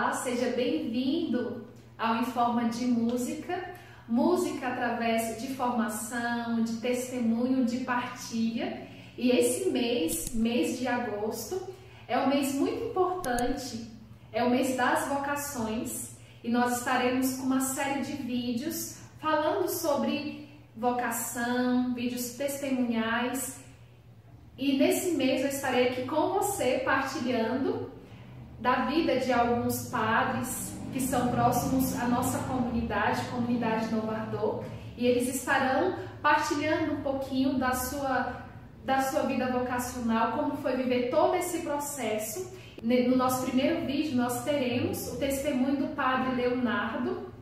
Olá, seja bem-vindo ao Em Forma de Música. Música através de formação, de testemunho, de partilha. E esse mês, mês de agosto, é um mês muito importante, é o mês das vocações. E nós estaremos com uma série de vídeos falando sobre vocação, vídeos testemunhais. E nesse mês eu estarei aqui com você partilhando da vida de alguns padres que são próximos à nossa comunidade, comunidade Novo Ardor, e eles estarão partilhando um pouquinho da sua, da sua vida vocacional, como foi viver todo esse processo. No nosso primeiro vídeo, nós teremos o testemunho do padre Leonardo,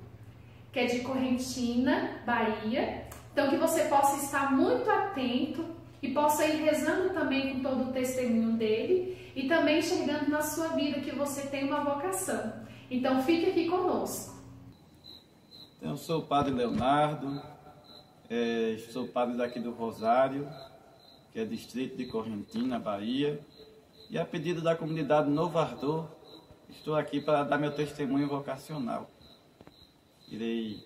que é de Correntina, Bahia. Então, que você possa estar muito atento e possa ir rezando também com todo o testemunho dele e também enxergando na sua vida que você tem uma vocação. Então fique aqui conosco. Eu sou o Padre Leonardo, é, sou padre daqui do Rosário, que é distrito de Correntina, Bahia, e a pedido da comunidade Novo Ardor, estou aqui para dar meu testemunho vocacional. Irei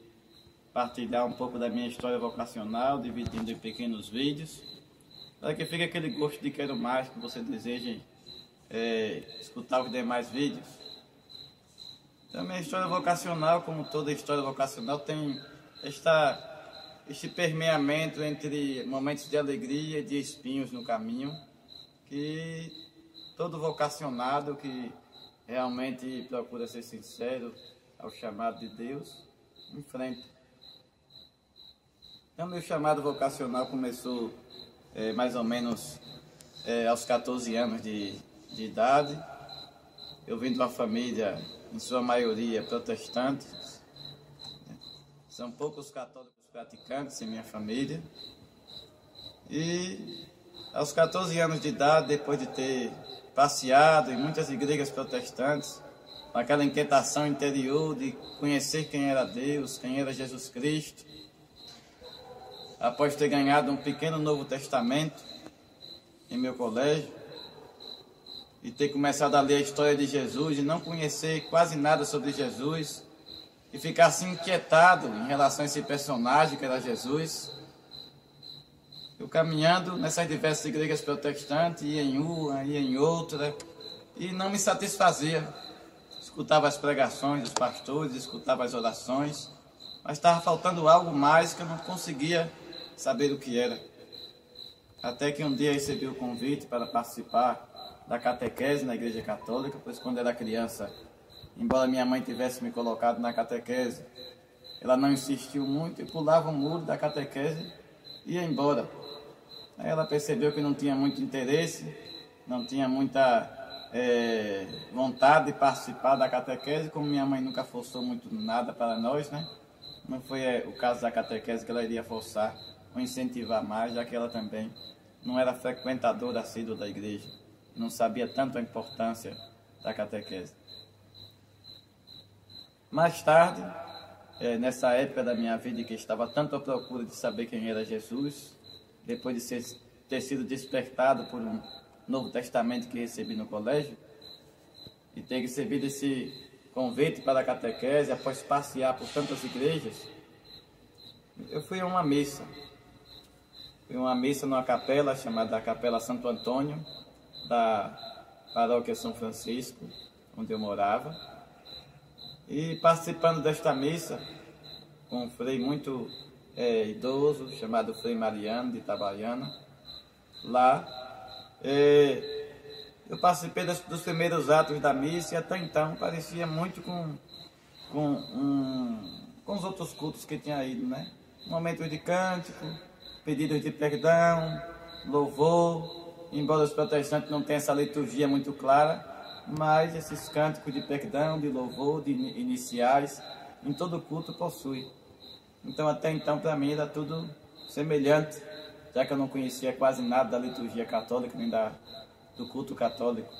partilhar um pouco da minha história vocacional, dividindo em pequenos vídeos, para que fique aquele gosto de quero mais que você deseja é, escutar os demais vídeos. Também a história vocacional, como toda história vocacional, tem esta, este permeamento entre momentos de alegria e de espinhos no caminho, que todo vocacionado que realmente procura ser sincero ao chamado de Deus, enfrenta. Então, meu chamado vocacional começou é, mais ou menos é, aos 14 anos de, de idade. Eu vim de uma família, em sua maioria, protestante. São poucos católicos praticantes em minha família. E aos 14 anos de idade, depois de ter passeado em muitas igrejas protestantes, com aquela inquietação interior de conhecer quem era Deus, quem era Jesus Cristo, após ter ganhado um pequeno Novo Testamento em meu colégio, e ter começado a ler a história de Jesus e não conhecer quase nada sobre Jesus e ficar assim inquietado em relação a esse personagem que era Jesus. Eu caminhando nessas diversas igrejas protestantes, ia em uma, ia em outra, e não me satisfazia. Escutava as pregações dos pastores, escutava as orações, mas estava faltando algo mais que eu não conseguia saber o que era. Até que um dia recebi o convite para participar da catequese na igreja católica, pois quando era criança, embora minha mãe tivesse me colocado na catequese, ela não insistiu muito e pulava o muro da catequese e ia embora. Aí ela percebeu que não tinha muito interesse, não tinha muita é, vontade de participar da catequese, como minha mãe nunca forçou muito nada para nós, né? Não foi é, o caso da catequese que ela iria forçar ou incentivar mais, já que ela também não era frequentadora assídua da igreja não sabia tanto a importância da catequese. Mais tarde, é, nessa época da minha vida que estava tanto à procura de saber quem era Jesus, depois de ser, ter sido despertado por um Novo Testamento que recebi no colégio, e ter recebido esse convite para a catequese após passear por tantas igrejas, eu fui a uma missa. A uma missa numa capela chamada Capela Santo Antônio, da paróquia São Francisco, onde eu morava, e participando desta missa com um frei muito é, idoso, chamado Frei Mariano, de Itabaiana, lá, é, eu participei dos, dos, primeiros atos da missa e até então parecia muito com, com, um, com os outros cultos que tinha ido, né? Momentos de cântico, pedidos de perdão, louvor, embora os protestantes não tenham essa liturgia muito clara, mas esses cânticos de perdão, de louvor, de iniciais, em todo culto possui. Então, até então, para mim, era tudo semelhante, já que eu não conhecia quase nada da liturgia católica, nem da, do culto católico.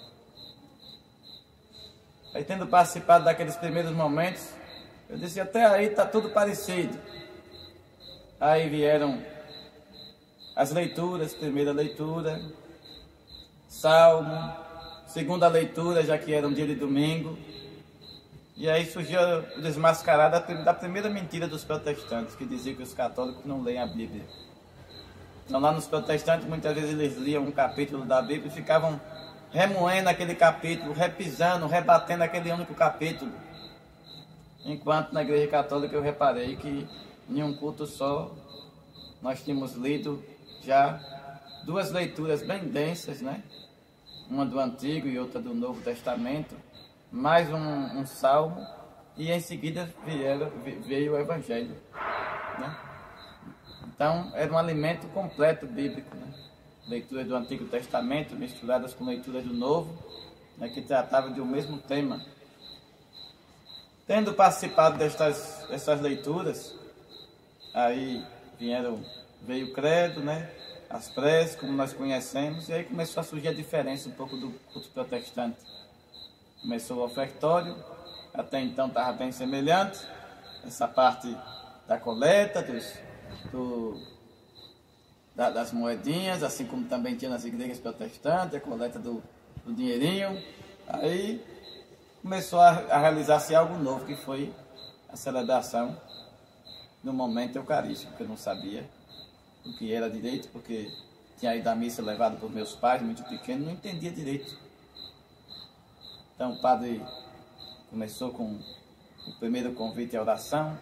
Aí, tendo participado daqueles primeiros momentos, eu disse: até aí está tudo parecido. Aí vieram as leituras, primeira leitura, Salmo, segunda leitura, já que era um dia de domingo, E aí surgiu o desmascarado da primeira mentira dos protestantes, que dizia que os católicos não leem a Bíblia. Então lá nos protestantes muitas vezes eles liam um capítulo da Bíblia e ficavam remoendo aquele capítulo, repisando, rebatendo aquele único capítulo. Enquanto na igreja católica eu reparei que em um culto só nós tínhamos lido já duas leituras bem densas, né? Uma do Antigo e outra do Novo Testamento, mais um, um salmo, e em seguida vieram, veio o Evangelho. Né? Então, era um alimento completo bíblico. Né? Leituras do Antigo Testamento misturadas com leituras do Novo, né, que tratavam de um mesmo tema. Tendo participado destas, destas leituras, aí vieram, veio o credo, né? as preces, como nós conhecemos, e aí começou a surgir a diferença um pouco do culto protestante. Começou o ofertório, até então estava bem semelhante, essa parte da coleta, dos, do, da, das moedinhas, assim como também tinha nas igrejas protestantes, a coleta do, do dinheirinho. Aí começou a, a realizar-se algo novo, que foi a celebração no momento eucarístico, que eu não sabia o que era direito, porque tinha ido à missa levado por meus pais, muito pequeno, não entendia direito. Então o padre começou com o primeiro convite à oração,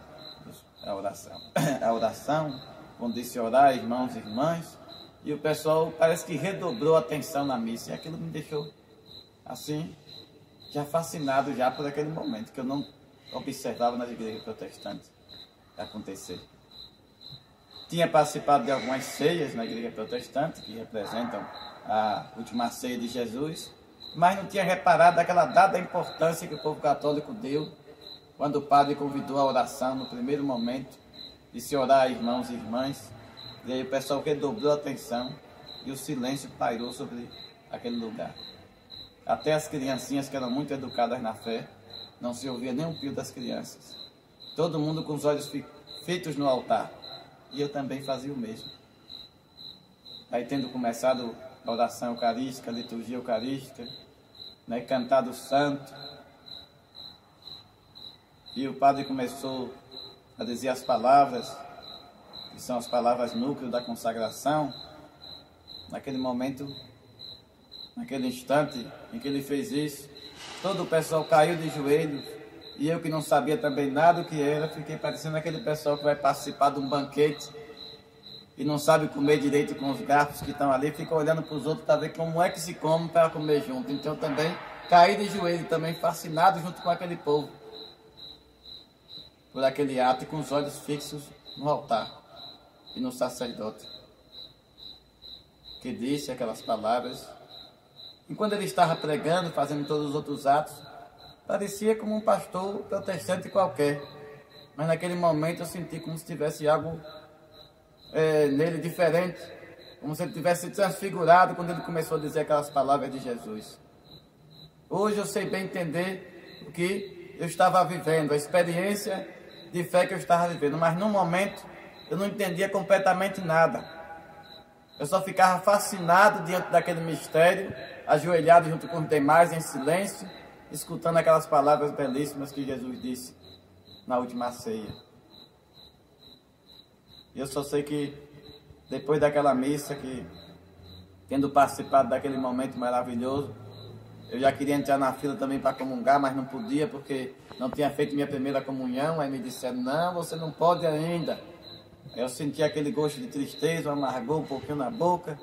a oração, a oração, quando disse orar, irmãos e irmãs, e o pessoal parece que redobrou a atenção na missa, e aquilo me deixou assim, já fascinado já por aquele momento, que eu não observava nas igrejas protestantes acontecer. Tinha participado de algumas ceias na igreja protestante, que representam a última ceia de Jesus, mas não tinha reparado aquela dada importância que o povo católico deu quando o padre convidou a oração no primeiro momento de se orar, irmãos e irmãs. E aí o pessoal redobrou a atenção e o silêncio pairou sobre aquele lugar. Até as criancinhas que eram muito educadas na fé, não se ouvia nem um pio das crianças. Todo mundo com os olhos fitos no altar. E eu também fazia o mesmo. Aí tendo começado a oração eucarística, a liturgia eucarística, né, cantado o santo. E o padre começou a dizer as palavras, que são as palavras núcleo da consagração. Naquele momento, naquele instante em que ele fez isso, todo o pessoal caiu de joelhos. E eu que não sabia também nada do que era, fiquei parecendo aquele pessoal que vai participar de um banquete e não sabe comer direito com os garfos que estão ali, fica olhando para os outros para ver como é que se come para comer junto. Então também caí de joelho, também fascinado junto com aquele povo, por aquele ato e com os olhos fixos no altar e no sacerdote, que disse aquelas palavras. Enquanto ele estava pregando, fazendo todos os outros atos, parecia como um pastor protestante qualquer. Mas naquele momento eu senti como se tivesse algo é, nele diferente, como se ele tivesse transfigurado quando ele começou a dizer aquelas palavras de Jesus. Hoje eu sei bem entender o que eu estava vivendo, a experiência de fé que eu estava vivendo, mas no momento eu não entendia completamente nada. Eu só ficava fascinado diante daquele mistério, ajoelhado junto com os demais em silêncio, escutando aquelas palavras belíssimas que Jesus disse na última ceia. E eu só sei que depois daquela missa, que tendo participado daquele momento maravilhoso, eu já queria entrar na fila também para comungar, mas não podia porque não tinha feito minha primeira comunhão. Aí me disseram: Não, você não pode ainda. Eu senti aquele gosto de tristeza, amargor um pouquinho na boca.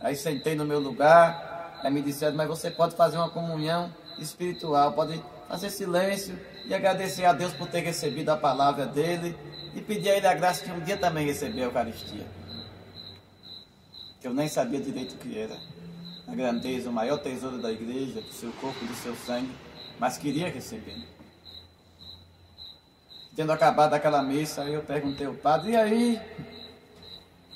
Aí sentei no meu lugar. Aí me disseram: Mas você pode fazer uma comunhão espiritual, pode fazer silêncio e agradecer a Deus por ter recebido a palavra dele e pedir a Ele a graça de um dia também receber a Eucaristia. Que eu nem sabia direito o que era. A grandeza, o maior tesouro da igreja, do seu corpo e do seu sangue, mas queria receber. Tendo acabado aquela missa, eu perguntei ao padre, e aí?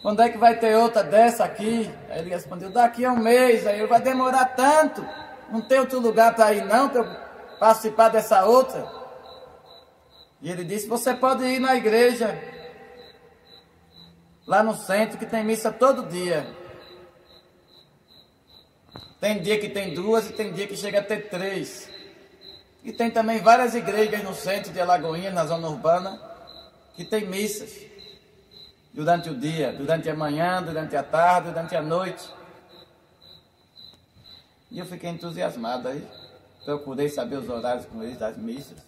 Quando é que vai ter outra dessa aqui? Aí ele respondeu, daqui a um mês, aí vai demorar tanto. Não tem outro lugar para ir não, para participar dessa outra. E ele disse: Você pode ir na igreja, lá no centro, que tem missa todo dia. Tem dia que tem duas e tem dia que chega a ter três. E tem também várias igrejas no centro de Alagoinha, na zona urbana, que tem missas durante o dia, durante a manhã, durante a tarde, durante a noite. E eu fiquei entusiasmado aí. Procurei saber os horários com eles das missas.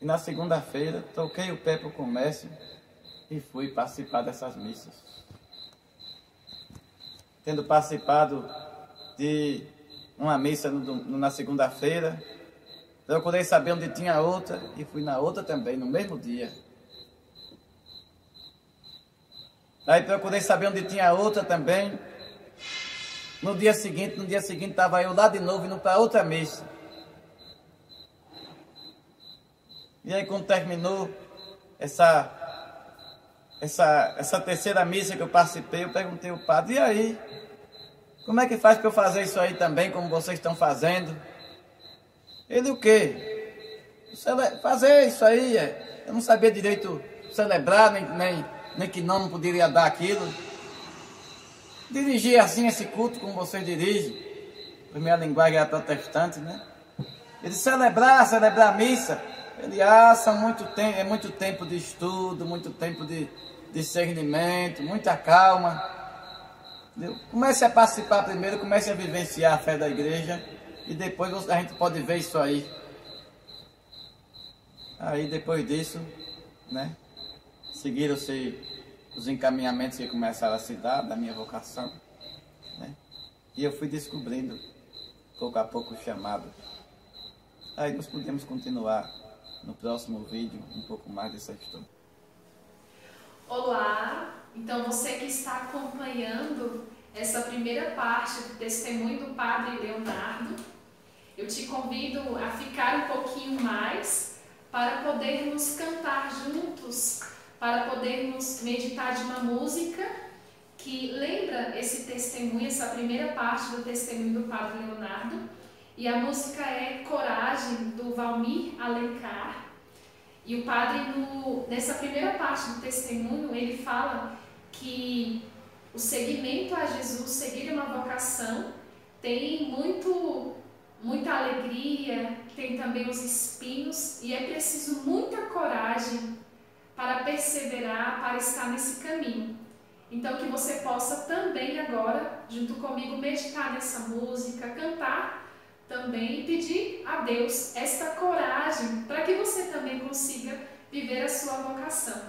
E na segunda-feira, toquei o pé para o comércio e fui participar dessas missas. Tendo participado de uma missa no, na segunda-feira, procurei saber onde tinha outra e fui na outra também, no mesmo dia. Aí procurei saber onde tinha outra também. No dia seguinte, no dia seguinte estava eu lá de novo indo para outra missa. E aí quando terminou essa, essa, essa terceira missa que eu participei, eu perguntei ao padre, e aí? Como é que faz para eu fazer isso aí também, como vocês estão fazendo? Ele o quê? Fazer isso aí, é. eu não sabia direito celebrar, nem, nem, nem que não poderia dar aquilo. Dirigir assim esse culto como você dirige, primeira linguagem é protestante, né? Ele celebrar, celebrar a missa, ele acha muito tempo, é muito tempo de estudo, muito tempo de discernimento, muita calma. Entendeu? Comece a participar primeiro, comece a vivenciar a fé da igreja e depois a gente pode ver isso aí. Aí depois disso, né? Seguiram-se os encaminhamentos que começaram a se dar da minha vocação. Né? E eu fui descobrindo, pouco a pouco, o chamado. Aí nós podemos continuar no próximo vídeo um pouco mais dessa história. Olá, então você que está acompanhando essa primeira parte do testemunho do Padre Leonardo, eu te convido a ficar um pouquinho mais para podermos cantar juntos, para podermos meditar de uma música que lembra esse testemunho, essa primeira parte do testemunho do Padre Leonardo e a música é Coragem, do Valmir Alencar. E o padre, no, nessa primeira parte do testemunho, ele fala que o seguimento a Jesus, seguir uma vocação, tem muito, muita alegria, tem também os espinhos, e é preciso muita coragem para perseverar, para estar nesse caminho. Então, que você possa também agora, junto comigo, meditar nessa música, cantar também pedir a Deus esta coragem para que você também consiga viver a sua vocação.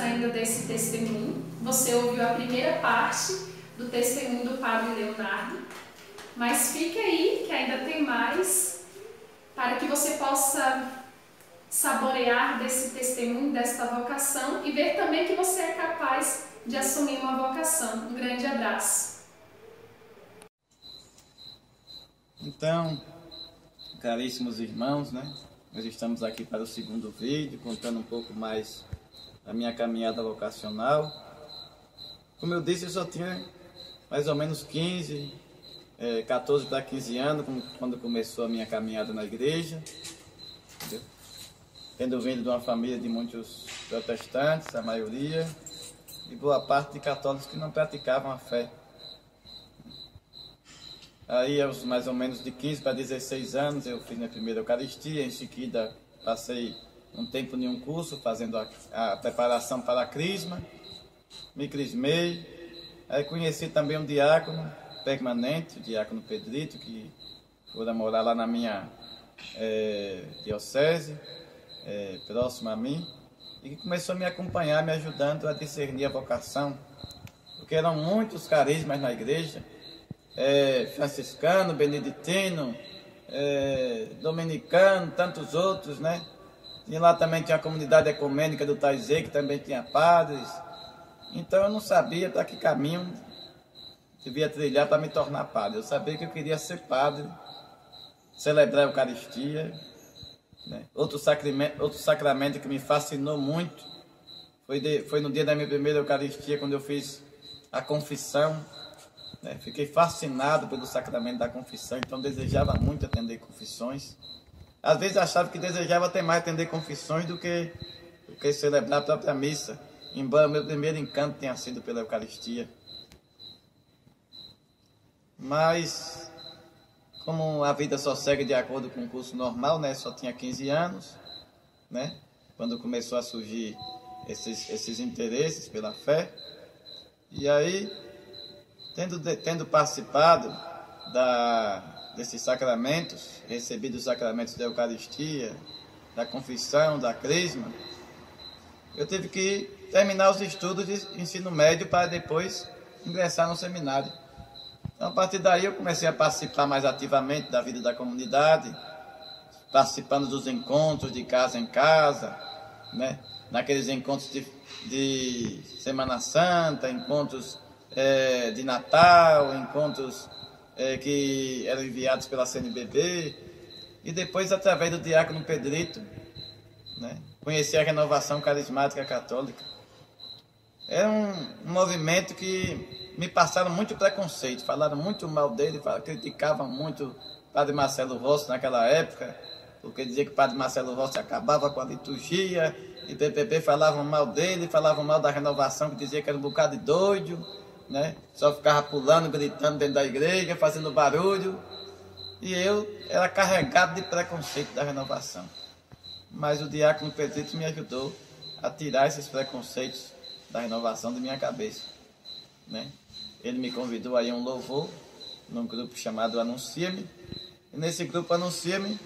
Ainda desse testemunho. Você ouviu a primeira parte do testemunho do Padre Leonardo, mas fique aí que ainda tem mais para que você possa saborear desse testemunho, desta vocação e ver também que você é capaz de assumir uma vocação. Um grande abraço. Então, caríssimos irmãos, né? Nós estamos aqui para o segundo vídeo, contando um pouco mais da minha caminhada vocacional. Como eu disse, eu só tinha mais ou menos 15, é, 14 para 15 anos quando começou a minha caminhada na igreja. Entendeu? Tendo vindo de uma família de muitos protestantes, a maioria, e boa parte de católicos que não praticavam a fé. Aí, aos mais ou menos de 15 para 16 anos, eu fiz minha primeira Eucaristia. Em seguida, passei um tempo em um curso fazendo a, a preparação para a crisma. Me crismei. Aí conheci também um diácono permanente, o diácono Pedrito, que foi morar lá na minha é, diocese, é, próximo a mim, e que começou a me acompanhar, me ajudando a discernir a vocação, porque eram muitos carismas na igreja, é, franciscano, beneditino, é, dominicano, tantos outros, né? E lá também tinha a comunidade ecumênica do Taizê, que também tinha padres. Então eu não sabia para que caminho devia trilhar para me tornar padre. Eu sabia que eu queria ser padre, celebrar a Eucaristia. Né? Outro, sacramento, outro sacramento que me fascinou muito foi, de, foi no dia da minha primeira Eucaristia, quando eu fiz a confissão. Né? Fiquei fascinado pelo sacramento da confissão, então desejava muito atender confissões. Às vezes achava que desejava até mais atender confissões do que, do que celebrar a própria missa, embora meu primeiro encanto tenha sido pela Eucaristia. Mas, como a vida só segue de acordo com o curso normal, né? Só tinha 15 anos, né? Quando começou a surgir esses, esses interesses pela fé. E aí Tendo, tendo participado da, desses sacramentos, recebido os sacramentos da Eucaristia, da confissão, da crisma, eu tive que terminar os estudos de ensino médio para depois ingressar no seminário. Então, a partir daí, eu comecei a participar mais ativamente da vida da comunidade, participando dos encontros de casa em casa, né? naqueles encontros de, de Semana Santa, encontros é, de Natal, encontros é, que eram enviados pela CNBB, e depois, através do diácono Pedrito, né, conheci a renovação carismática católica. Era um, um movimento que me passaram muito preconceito, falaram muito mal dele, criticavam muito o padre Marcelo Rossi naquela época, porque dizia que o padre Marcelo Rossi acabava com a liturgia, e PPP falavam mal dele, falavam mal da renovação, que dizia que era um bocado de doido né? Só ficava pulando, gritando dentro da igreja, fazendo barulho. E eu era carregado de preconceito da renovação. Mas o diácono Pedrito me ajudou a tirar esses preconceitos da renovação de minha cabeça. Né? Ele me convidou aí a um louvor num grupo chamado Anuncia-me. E nesse grupo Anuncia-me,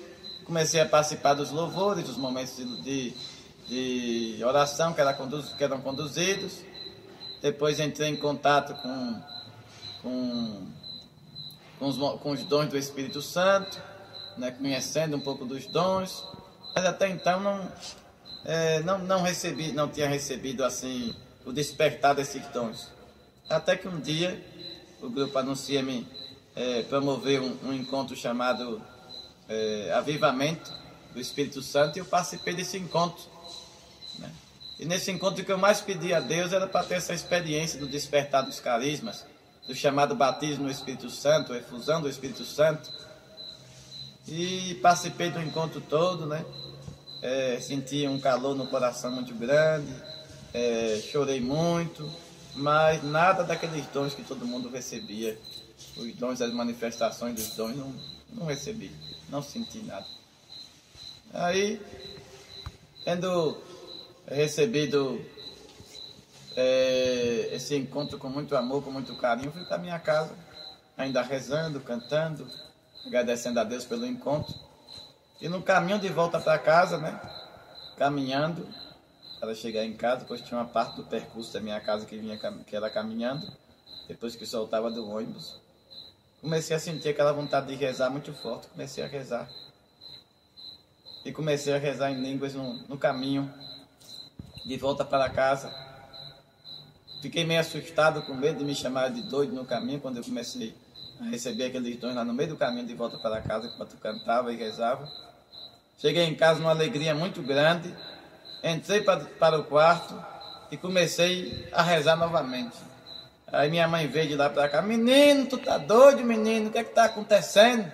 comecei a participar dos louvores, dos momentos de, de, de oração que, era conduz, que eram conduzidos. Depois entrei em contato com, com, com, os, com os dons do Espírito Santo, né, conhecendo um pouco dos dons, mas até então não, é, não, não recebi, não tinha recebido assim o despertar desses dons. Até que um dia o grupo Anuncia-me é, promoveu um, um, encontro chamado é, Avivamento do Espírito Santo e eu participei desse encontro. Né? E nesse encontro que eu mais pedi a Deus era para ter essa experiência do despertar dos carismas, do chamado batismo no Espírito Santo, efusão do Espírito Santo. E participei do encontro todo, né? É, senti um calor no coração muito grande, é, chorei muito, mas nada daqueles dons que todo mundo recebia. Os dons das manifestações dos dons não, não recebi, não senti nada. Aí, tendo recebido é, esse encontro com muito amor, com muito carinho, fui para minha casa, ainda rezando, cantando, agradecendo a Deus pelo encontro. E no caminho de volta para casa, né, caminhando, para chegar em casa, depois tinha uma parte do percurso da minha casa que, vinha, que era caminhando, depois que soltava do ônibus. Comecei a sentir aquela vontade de rezar muito forte, comecei a rezar. E comecei a rezar em línguas no, no caminho, de volta para casa. Fiquei meio assustado, com medo de me chamar de doido no caminho, quando eu comecei a receber aqueles dons lá no meio do caminho de volta para casa, enquanto cantava e rezava. Cheguei em casa numa alegria muito grande, entrei para, para o quarto e comecei a rezar novamente. Aí minha mãe veio de lá para cá, menino, tu tá doido, menino, o que é que tá acontecendo?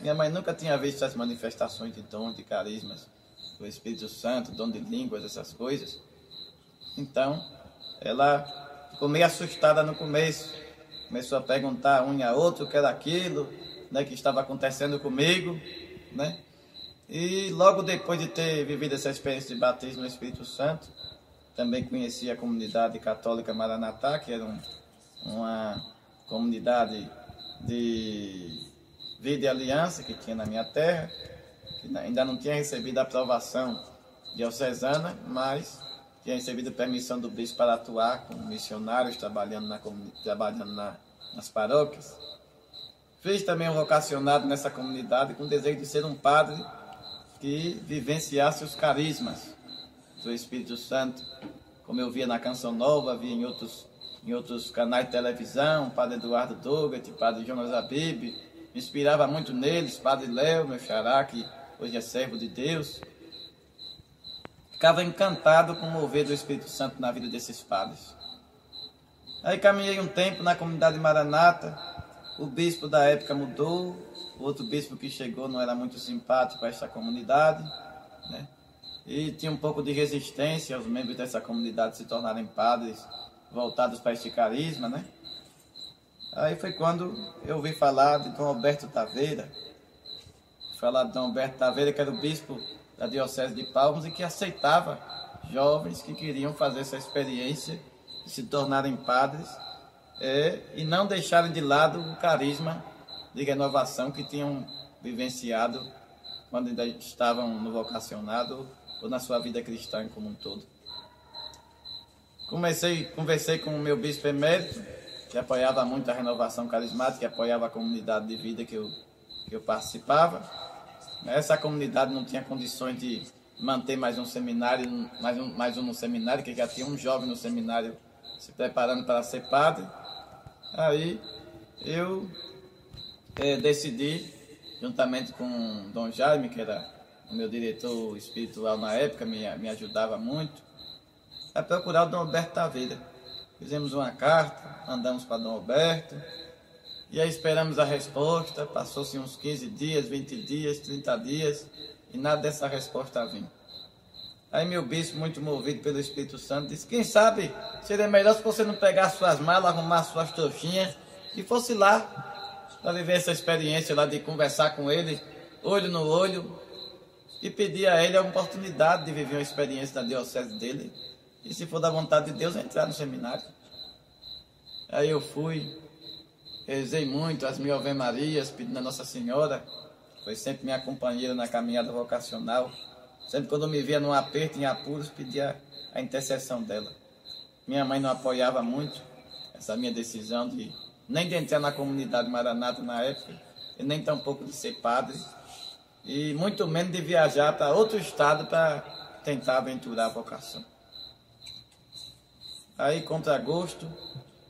Minha mãe nunca tinha visto as manifestações de dons, de carismas, do Espírito Santo, dom de línguas, essas coisas. Então, ela ficou meio assustada no começo, começou a perguntar um a outro o que era aquilo, né, que estava acontecendo comigo, né? E logo depois de ter vivido essa experiência de batismo no Espírito Santo, também conheci a comunidade católica Maranatá, que era um, uma comunidade de vida e aliança que tinha na minha terra, que ainda não tinha recebido a aprovação diocesana, mas tinha recebido permissão do bispo para atuar como missionários trabalhando, na, trabalhando na, nas paróquias. Fiz também um vocacionado nessa comunidade com o desejo de ser um padre que vivenciasse os carismas do Espírito Santo, como eu via na Canção Nova, via em outros, em outros canais de televisão, Padre Eduardo Douglas, Padre Jonas Abib, me inspirava muito neles, Padre Léo, meu xará, que hoje é servo de Deus. Ficava encantado com o mover do Espírito Santo na vida desses padres. Aí caminhei um tempo na comunidade Maranata, o bispo da época mudou, o outro bispo que chegou não era muito simpático a essa comunidade, né? E tinha um pouco de resistência aos membros dessa comunidade se tornarem padres voltados para este carisma, né? Aí foi quando eu ouvi falar de Dom Alberto Taveira, falar de Dom Alberto Taveira, que era o bispo da Diocese de Palmas e que aceitava jovens que queriam fazer essa experiência de se tornarem padres é, e não deixarem de lado o carisma de renovação que tinham vivenciado quando ainda estavam no vocacionado ou na sua vida cristã como um todo. Comecei, conversei com o meu bispo emérito, que apoiava muito a renovação carismática, que apoiava a comunidade de vida que eu, que eu participava. Essa comunidade não tinha condições de manter mais um seminário, mais um, mais um no seminário, que já tinha um jovem no seminário se preparando para ser padre. Aí eu é, decidi, juntamente com Dom Jaime, que era o meu diretor espiritual na época, me, me ajudava muito, a procurar o Dom Alberto Taveira. Fizemos uma carta, mandamos para Dom Alberto, e aí esperamos a resposta, passou-se uns 15 dias, 20 dias, 30 dias, e nada dessa resposta vinha. Aí meu bispo, muito movido pelo Espírito Santo, disse, quem sabe seria melhor se você não pegar suas malas, arrumar suas trouxinhas e fosse lá para viver essa experiência lá de conversar com ele, olho no olho, e pedir a ele a oportunidade de viver uma experiência na diocese dele, e se for da vontade de Deus, entrar no seminário. Aí eu fui, rezei muito as mil Ave Marias, pedindo a Nossa Senhora, foi sempre minha companheira na caminhada vocacional. Sempre quando eu me via num aperto, em apuros, pedia a intercessão dela. Minha mãe não apoiava muito essa minha decisão de nem de entrar na comunidade Maranata na época, e nem tampouco de ser padre, e muito menos de viajar para outro estado para tentar aventurar a vocação. Aí, contra gosto,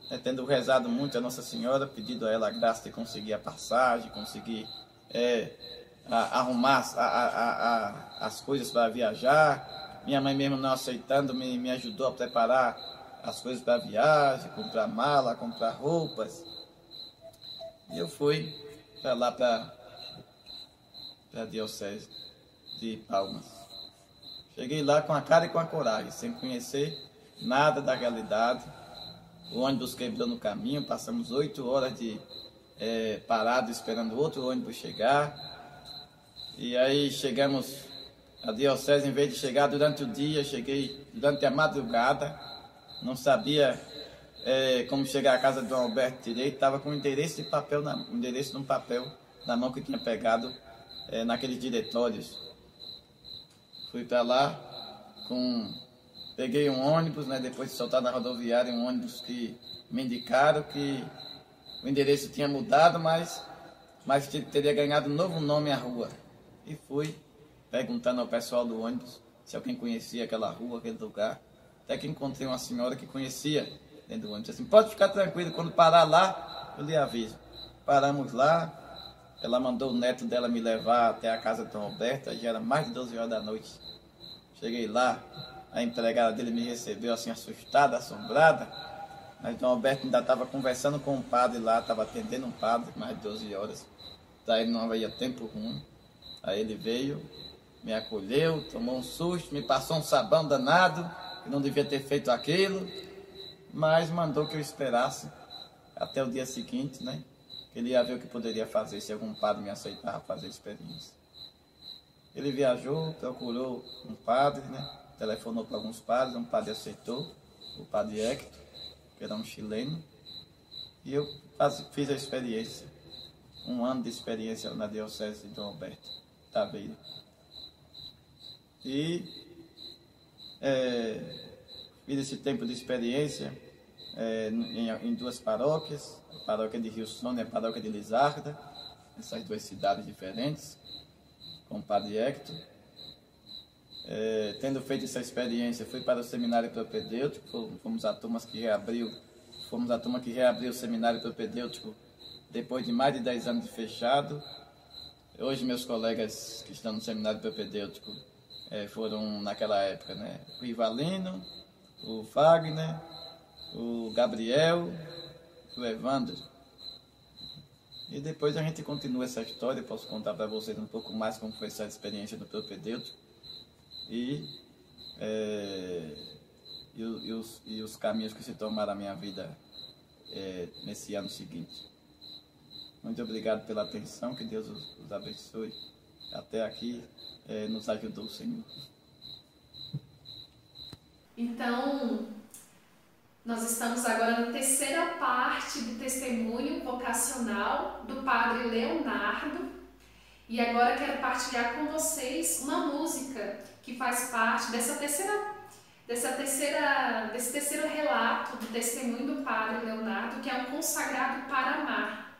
né, tendo rezado muito a Nossa Senhora, pedido a ela a graça de conseguir a passagem, conseguir é, a, arrumar a, a, as coisas para viajar. Minha mãe mesmo não aceitando, me, me ajudou a preparar as coisas para a viagem, comprar mala, comprar roupas, E eu fui para lá para a Diocese de Palmas. Cheguei lá com a cara e com a coragem, sem conhecer nada da realidade. O ônibus quebrou no caminho, passamos oito horas de é, parado esperando outro ônibus chegar. E aí chegamos, a Diocese, em vez de chegar durante o dia, cheguei durante a madrugada. Não sabia é, como chegar à casa do Alberto direito, estava com endereço de papel, na, endereço de um papel na mão que tinha pegado é, naqueles diretórios. Fui para lá com. Peguei um ônibus, né, depois de soltar na rodoviária, um ônibus que me indicaram que o endereço tinha mudado, mas, mas teria ganhado um novo nome à rua. E fui perguntando ao pessoal do ônibus se alguém conhecia aquela rua, aquele lugar. Até que encontrei uma senhora que conhecia dentro do ônibus. Assim, pode ficar tranquilo, quando parar lá, eu lhe aviso. Paramos lá, ela mandou o neto dela me levar até a casa de Dom Alberto, já era mais de 12 horas da noite. Cheguei lá, a empregada dele me recebeu assim, assustada, assombrada. Mas Dom Alberto ainda estava conversando com um padre lá, estava atendendo um padre, mais de 12 horas. Daí não havia tempo ruim. Aí ele veio, me acolheu, tomou um susto, me passou um sabão danado, que não devia ter feito aquilo mas mandou que eu esperasse até o dia seguinte, né? Que ele ia ver o que poderia fazer, se algum padre me aceitava fazer a experiência. Ele viajou, procurou um padre, né? Telefonou para alguns padres, um padre aceitou, o padre Hector, que era um chileno, e eu fiz a experiência, um ano de experiência na Diocese de Dom Alberto, Taveira. E é, Fiz esse tempo de experiência é, em, em, duas paróquias, a paróquia de Rio Sono e a paróquia de Lizarda, essas duas cidades diferentes, com o padre Hector. É, tendo feito essa experiência, fui para o seminário propedêutico, fomos a turma que reabriu, fomos a turma que reabriu o seminário propedêutico depois de mais de 10 anos de fechado. Hoje meus colegas que estão no seminário propedêutico é, foram naquela época, né? O Ivalino, o Wagner, o Gabriel, o Evandro. E depois a gente continua essa história, posso contar para vocês um pouco mais como foi essa experiência do propedêutico e, é, e, e, os, e os caminhos que se tomaram a minha vida é, nesse ano seguinte. Muito obrigado pela atenção, que Deus os, os abençoe. Até aqui é, nos ajudou o Senhor. Então, nós estamos agora na terceira parte do testemunho vocacional do Padre Leonardo. E agora quero partilhar com vocês uma música que faz parte dessa terceira, dessa terceira, desse terceiro relato do testemunho do Padre Leonardo, que é um consagrado para amar.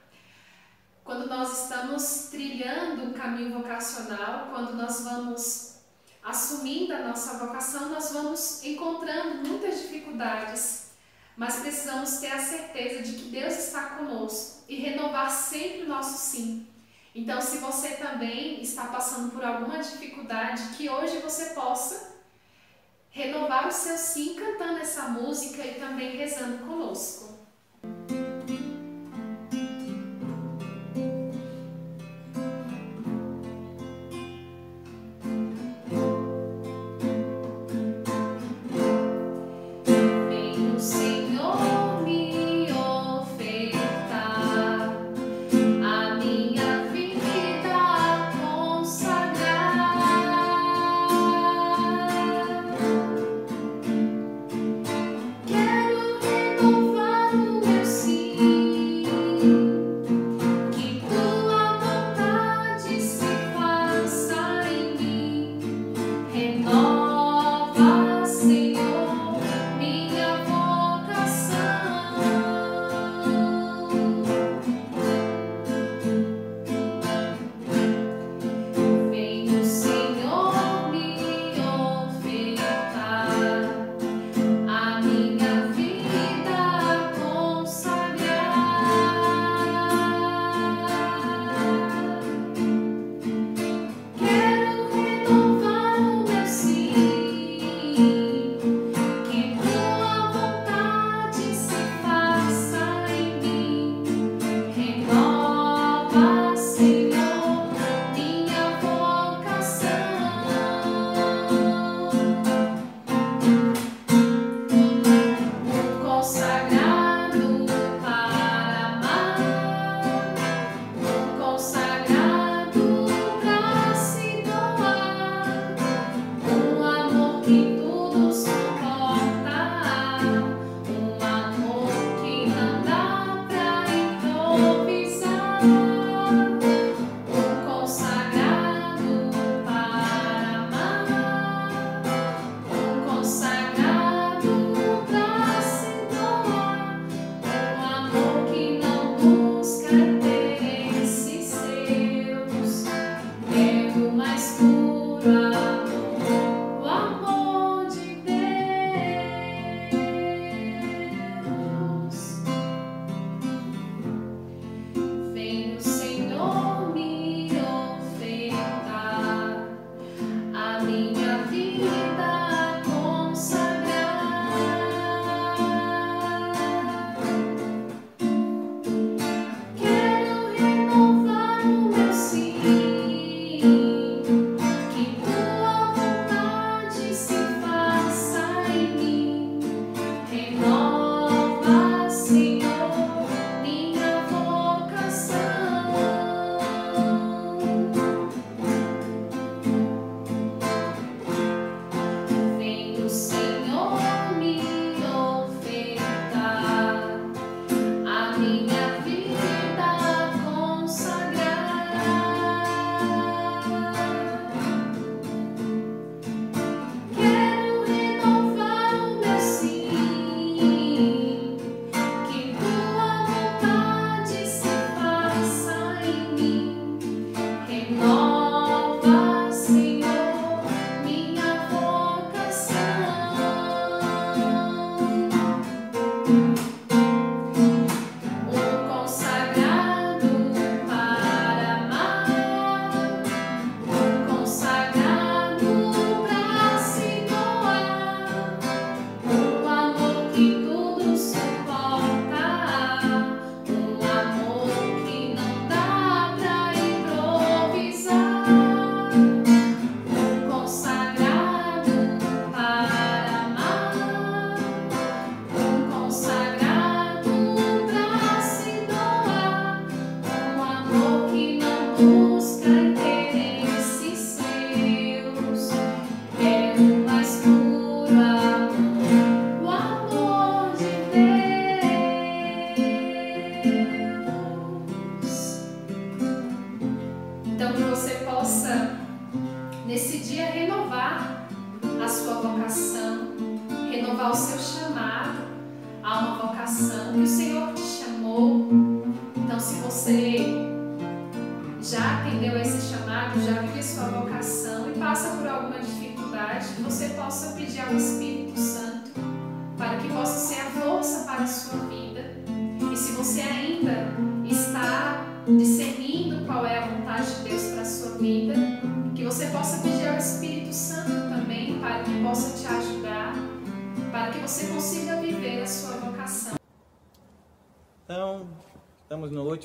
Quando nós estamos trilhando um caminho vocacional, quando nós vamos assumindo a nossa vocação, nós vamos encontrando muitas dificuldades, mas precisamos ter a certeza de que Deus está conosco e renovar sempre o nosso sim. Então, se você também está passando por alguma dificuldade, que hoje você possa renovar o seu sim cantando essa música e também rezando conosco.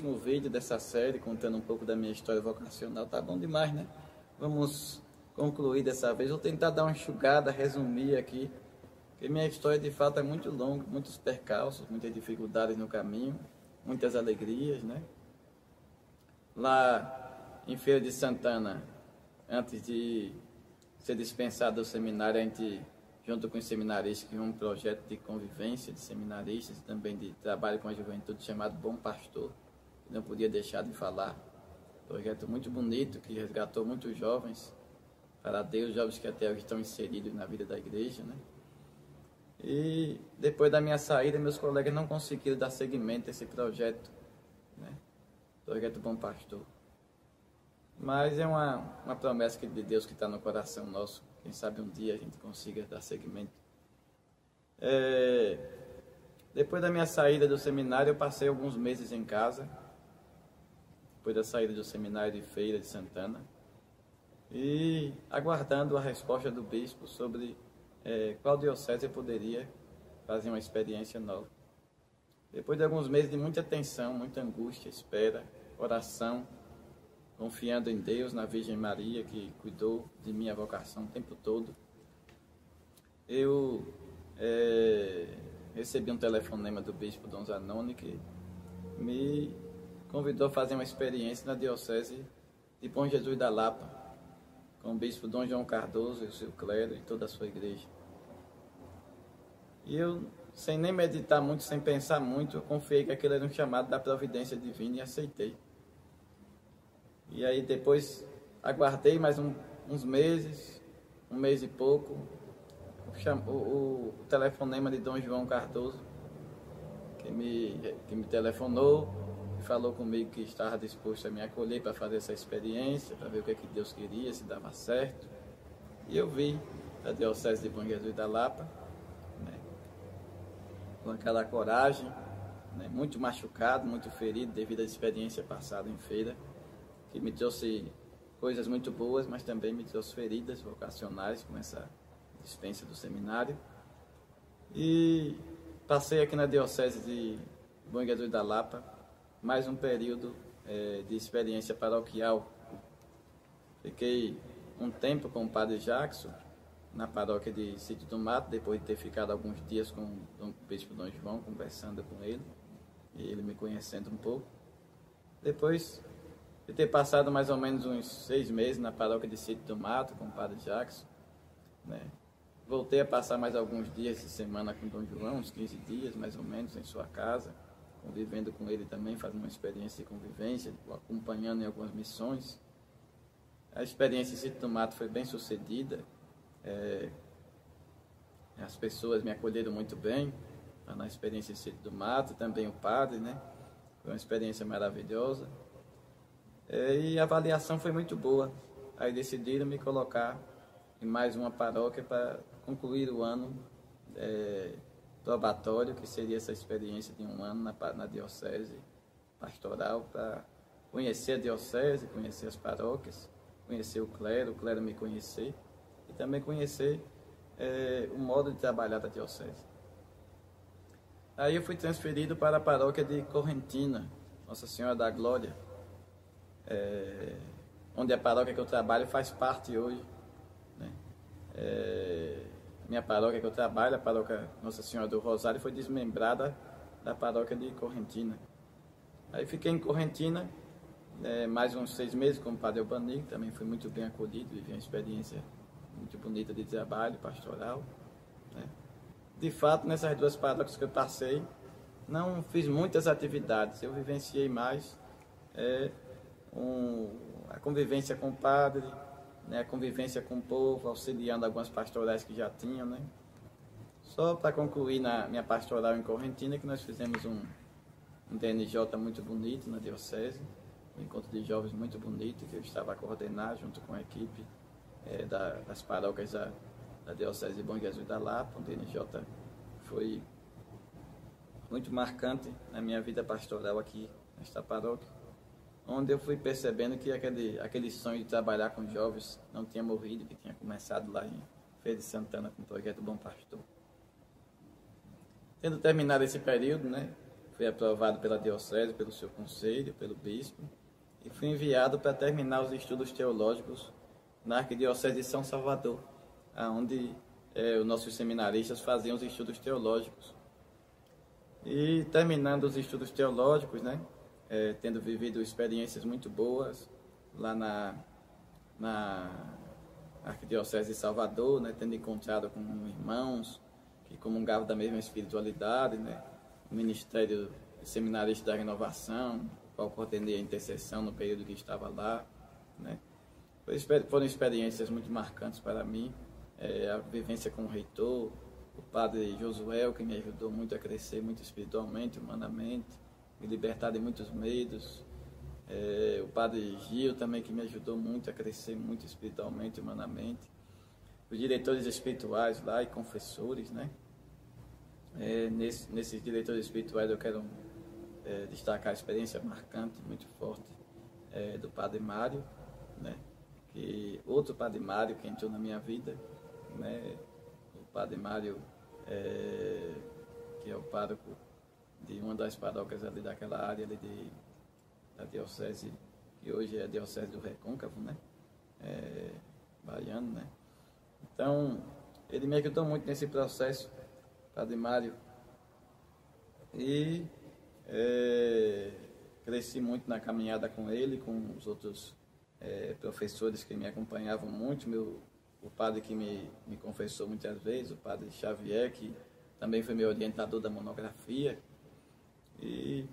Último vídeo dessa série, contando um pouco da minha história vocacional. Tá bom demais, né? Vamos concluir dessa vez. Vou tentar dar uma enxugada, resumir aqui, porque minha história de fato é muito longa, muitos percalços, muitas dificuldades no caminho, muitas alegrias, né? Lá em Feira de Santana, antes de ser dispensado do seminário, a gente, junto com os seminaristas, criou um projeto de convivência de seminaristas, também de trabalho com a juventude, chamado Bom Pastor. Não podia deixar de falar. Projeto muito bonito, que resgatou muitos jovens para Deus, jovens que até hoje estão inseridos na vida da igreja, né? E depois da minha saída, meus colegas não conseguiram dar seguimento a esse projeto projeto Bom Pastor. Mas é uma, uma promessa de Deus que está no coração nosso. Quem sabe um dia a gente consiga dar seguimento. É, depois da minha saída do seminário, eu passei alguns meses em casa. Depois da saída do seminário de Feira de Santana. E aguardando a resposta do bispo sobre é, qual diocese poderia fazer uma experiência nova. Depois de alguns meses de muita tensão, muita angústia, espera, oração, confiando em Deus, na Virgem Maria, que cuidou de minha vocação o tempo todo, eu é, recebi um telefonema do bispo Dom Zanoni que me convidou a fazer uma experiência na Diocese de Bom Jesus da Lapa, com o bispo Dom João Cardoso e o seu clero e toda a sua igreja. E eu sem nem meditar muito, sem pensar muito, eu confiei que aquilo era um chamado da providência divina e aceitei. E aí depois aguardei mais um, uns meses, um mês e pouco, o, o, o, telefonema de Dom João Cardoso, que me, que me telefonou falou comigo que estava disposto a me acolher para fazer essa experiência, para ver o que, é que Deus queria, se dava certo. E eu vi a Diocese de Bom Jesus da Lapa, com aquela coragem, né, muito machucado, muito ferido devido à experiência passada em feira, que me trouxe coisas muito boas, mas também me trouxe feridas vocacionais com essa dispensa do seminário. E passei aqui na Diocese de Bom Jesus da Lapa mais um período é, de experiência paroquial. Fiquei um tempo com o Padre Jackson, na paróquia de Sítio do Mato, depois de ter ficado alguns dias com o bispo Dom João, conversando com ele, e ele me conhecendo um pouco. Depois de ter passado mais ou menos uns seis meses na paróquia de Sítio do Mato, com o padre Jackson, né? voltei a passar mais alguns dias de semana com Dom João, uns 15 dias mais ou menos, em sua casa, convivendo com ele também, fazendo uma experiência de convivência, acompanhando em algumas missões. A experiência em Sítio do Mato foi bem sucedida, é, as pessoas me acolheram muito bem na experiência em Sítio do Mato, também o padre, né? Foi uma experiência maravilhosa. É, e a avaliação foi muito boa. Aí decidiram me colocar em mais uma paróquia para concluir o ano é, probatório, que seria essa experiência de um ano na, na diocese pastoral, para conhecer a diocese, conhecer as paróquias, conhecer o clero, o clero me conhecer e também conhecer é, o modo de trabalhar da diocese. Aí eu fui transferido para a paróquia de Correntina, Nossa Senhora da Glória, é, onde a paróquia que eu trabalho faz parte hoje. Né? É, minha paróquia que eu trabalho, a paróquia Nossa Senhora do Rosário, foi desmembrada da paróquia de Correntina. Aí fiquei em Correntina é, mais uns seis meses como padre Albani, também fui muito bem acolhido, vivi uma experiência muito bonita de trabalho pastoral. Né? De fato, nessas duas paróquias que eu passei, não fiz muitas atividades, eu vivenciei mais é, um, a convivência com o padre, né, convivência com o povo, auxiliando algumas pastorais que já tinham, né. Só para concluir na minha pastoral em Correntina, que nós fizemos um, um DNJ muito bonito na Diocese, um encontro de jovens muito bonito, que eu estava a coordenar junto com a equipe é, da, das paróquias da, da Diocese de Bom Jesus da Lapa. O DNJ foi muito marcante na minha vida pastoral aqui nesta paróquia, onde eu fui percebendo que aquele, aquele sonho de trabalhar com jovens não tinha morrido, que tinha começado lá em Feira de Santana com o projeto Bom Pastor. Tendo terminado esse período, né, fui aprovado pela Diocese, pelo seu conselho, pelo bispo, e fui enviado para terminar os estudos teológicos na Arquidiocese de São Salvador, onde é, os nossos seminaristas faziam os estudos teológicos. E terminando os estudos teológicos, né, é, tendo vivido experiências muito boas lá na, na Arquidiocese de Salvador, né, tendo encontrado com irmãos que comungavam da mesma espiritualidade, né, o Ministério Seminarista da Renovação, qual coordenei a intercessão no período que estava lá, né, foram experiências muito marcantes para mim, é, a vivência com o reitor, o padre Josué, que me ajudou muito a crescer, muito espiritualmente, humanamente, me libertar de muitos medos. É, o padre Gil também, que me ajudou muito a crescer, muito espiritualmente, humanamente. Os diretores espirituais lá e confessores, né? É, nesse, nesses diretores espirituais eu quero é, destacar a experiência marcante, muito forte, é, do padre Mário, né? Que outro padre Mário que entrou na minha vida, né? O padre Mário, é, que é o pároco de uma das paróquias ali daquela área ali de, da diocese, que hoje é a diocese do Recôncavo, né? É, baiano, né? Então, ele me ajudou muito nesse processo, Padre Mário. E é, cresci muito na caminhada com ele, com os outros é, professores que me acompanhavam muito, meu, o padre que me, me confessou muitas vezes, o padre Xavier, que também foi meu orientador da monografia. E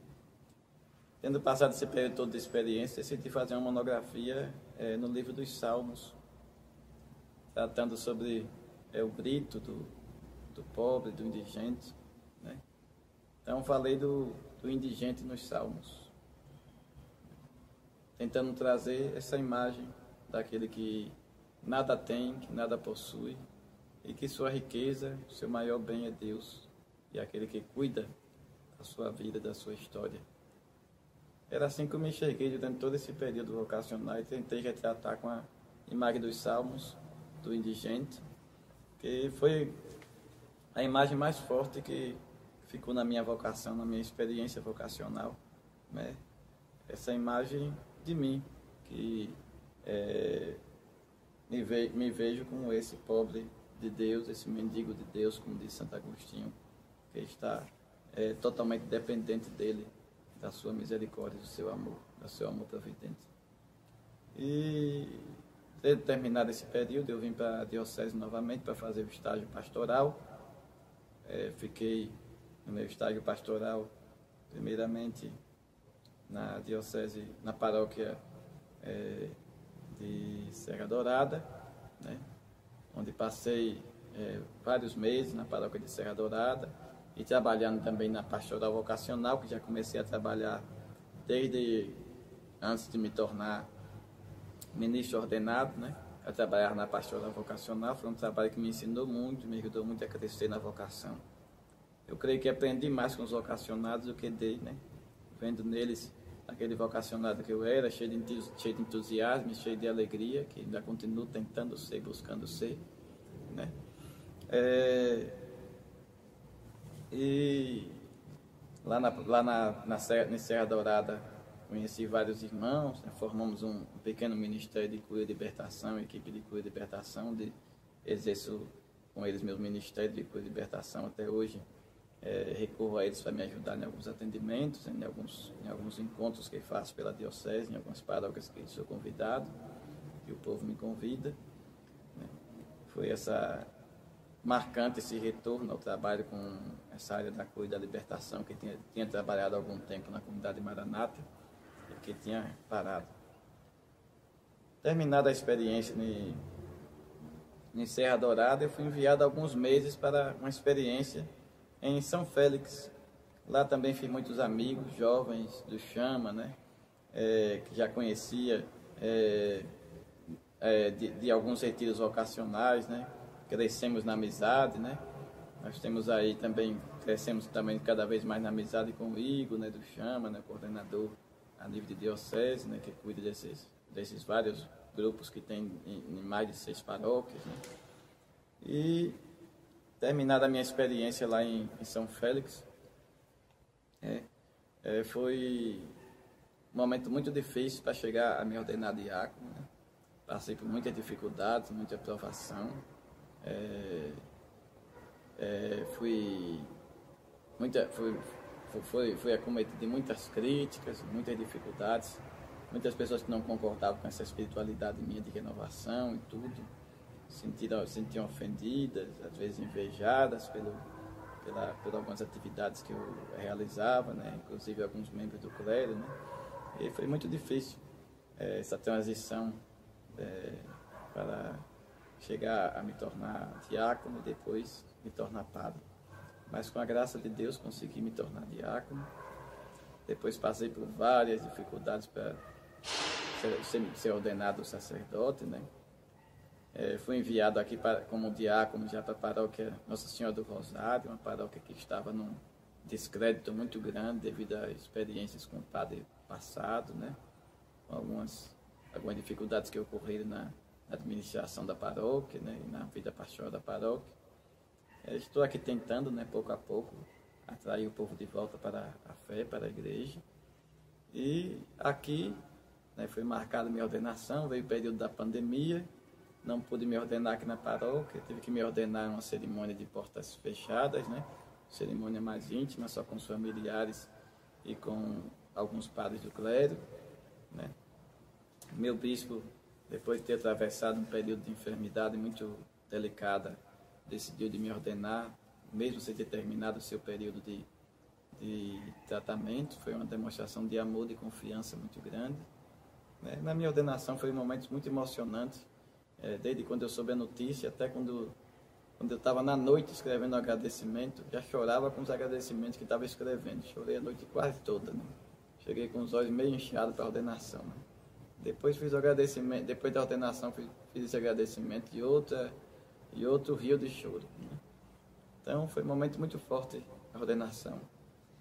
tendo passado esse período todo de experiência, decidi fazer uma monografia é, no livro dos Salmos, tratando sobre é, o grito do, do pobre, do indigente. Né? Então falei do, do indigente nos Salmos, tentando trazer essa imagem daquele que nada tem, que nada possui, e que sua riqueza, seu maior bem é Deus, e aquele que cuida da sua vida, da sua história. Era assim que eu me enxerguei durante todo esse período vocacional e tentei retratar com a imagem dos Salmos, do indigente, que foi a imagem mais forte que ficou na minha vocação, na minha experiência vocacional. Né? Essa imagem de mim, que é, me, ve me vejo como esse pobre de Deus, esse mendigo de Deus, como diz Santo Agostinho, que está é, totalmente dependente dele, da sua misericórdia, do seu amor, do seu amor providente. E terminado esse período, eu vim para a Diocese novamente para fazer o estágio pastoral. É, fiquei no meu estágio pastoral, primeiramente na Diocese, na paróquia é, de Serra Dourada, né, onde passei é, vários meses na paróquia de Serra Dourada e trabalhando também na pastoral vocacional, que já comecei a trabalhar desde antes de me tornar ministro ordenado, né? A trabalhar na pastoral vocacional foi um trabalho que me ensinou muito, me ajudou muito a crescer na vocação. Eu creio que aprendi mais com os vocacionados do que dei, né? Vendo neles aquele vocacionado que eu era, cheio de, entusiasmo, cheio de alegria, que ainda continuo tentando ser, buscando ser, né? É, e lá na, lá na, na, Serra, Serra Dourada conheci vários irmãos, né? formamos um pequeno ministério de cura e libertação, equipe de cura e libertação, de, exerço com eles meu ministério de cura e libertação até hoje é, recorro a eles para me ajudar em alguns atendimentos, em alguns, em alguns encontros que faço pela Diocese, em algumas paróquias que sou convidado, que o povo me convida. Né? Foi essa marcante esse retorno ao trabalho com essa área da cura e da libertação, que tinha, tinha trabalhado algum tempo na comunidade Maranata e que tinha parado. terminada a experiência em, em Serra Dourada, eu fui enviado alguns meses para uma experiência em São Félix. Lá também fiz muitos amigos, jovens do Chama, né? É, que já conhecia é, é, de, de, alguns retiros vocacionais, né? Crescemos na amizade, né? Nós temos aí também, crescemos também cada vez mais na amizade com o Igor, né? Do Chama, né? Coordenador a nível de diocese, né? Que cuida desses, desses vários grupos que tem em, em mais de seis paróquias, né? E terminada a minha experiência lá em, em São Félix, é, é, foi um momento muito difícil para chegar a me ordenar diácono. Né? Passei por muitas dificuldades, muita provação. É, é, fui, muita, fui, fui, fui acometido de muitas críticas, muitas dificuldades. Muitas pessoas que não concordavam com essa espiritualidade minha de renovação e tudo, sentiram, sentiam ofendidas, às vezes invejadas pelo, pela, por algumas atividades que eu realizava, né? inclusive alguns membros do clero. Né? E foi muito difícil é, essa transição é, para chegar a me tornar diácono e depois me tornar padre. Mas com a graça de Deus consegui me tornar diácono. Depois passei por várias dificuldades para ser, ser ordenado sacerdote, né? É, fui enviado aqui para, como diácono já para a paróquia Nossa Senhora do Rosário, uma paróquia que estava num descrédito muito grande devido a experiências com o padre passado, né? Algumas, algumas dificuldades que ocorreram na administração da paróquia né? e na vida pastoral da paróquia. É, estou aqui tentando, né, pouco a pouco, atrair o povo de volta para a fé, para a igreja. E aqui né, foi marcada minha ordenação, veio o período da pandemia, não pude me ordenar aqui na paróquia, tive que me ordenar em uma cerimônia de portas fechadas, né? Cerimônia mais íntima, só com os familiares e com alguns padres do clero, né? Meu bispo, depois de ter atravessado um período de enfermidade muito delicada, decidiu de me ordenar, mesmo sem ter terminado o seu período de, de tratamento. Foi uma demonstração de amor e confiança muito grande. Né? Na minha ordenação foi um momento muito emocionante, é, desde quando eu soube a notícia até quando, quando eu estava na noite escrevendo o agradecimento, já chorava com os agradecimentos que estava escrevendo. Chorei a noite quase toda. Né? Cheguei com os olhos meio inchados para a ordenação. Né? Depois fiz o agradecimento, depois da ordenação fiz, fiz esse agradecimento e outra e outro rio de choro. Né? Então foi um momento muito forte a ordenação.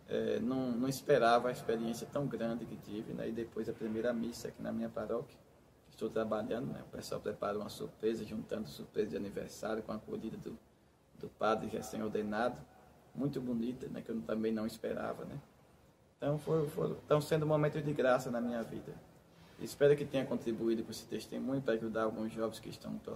É, não, não esperava a experiência tão grande que tive, né? e depois a primeira missa aqui na minha paróquia estou trabalhando, né? o pessoal prepara uma surpresa, juntando surpresa de aniversário com a acolhida do, do padre recém-ordenado, muito bonita, né? que eu também não esperava. Né? Então, foi, foi, estão sendo momentos de graça na minha vida. Espero que tenha contribuído com esse testemunho para ajudar alguns jovens que estão no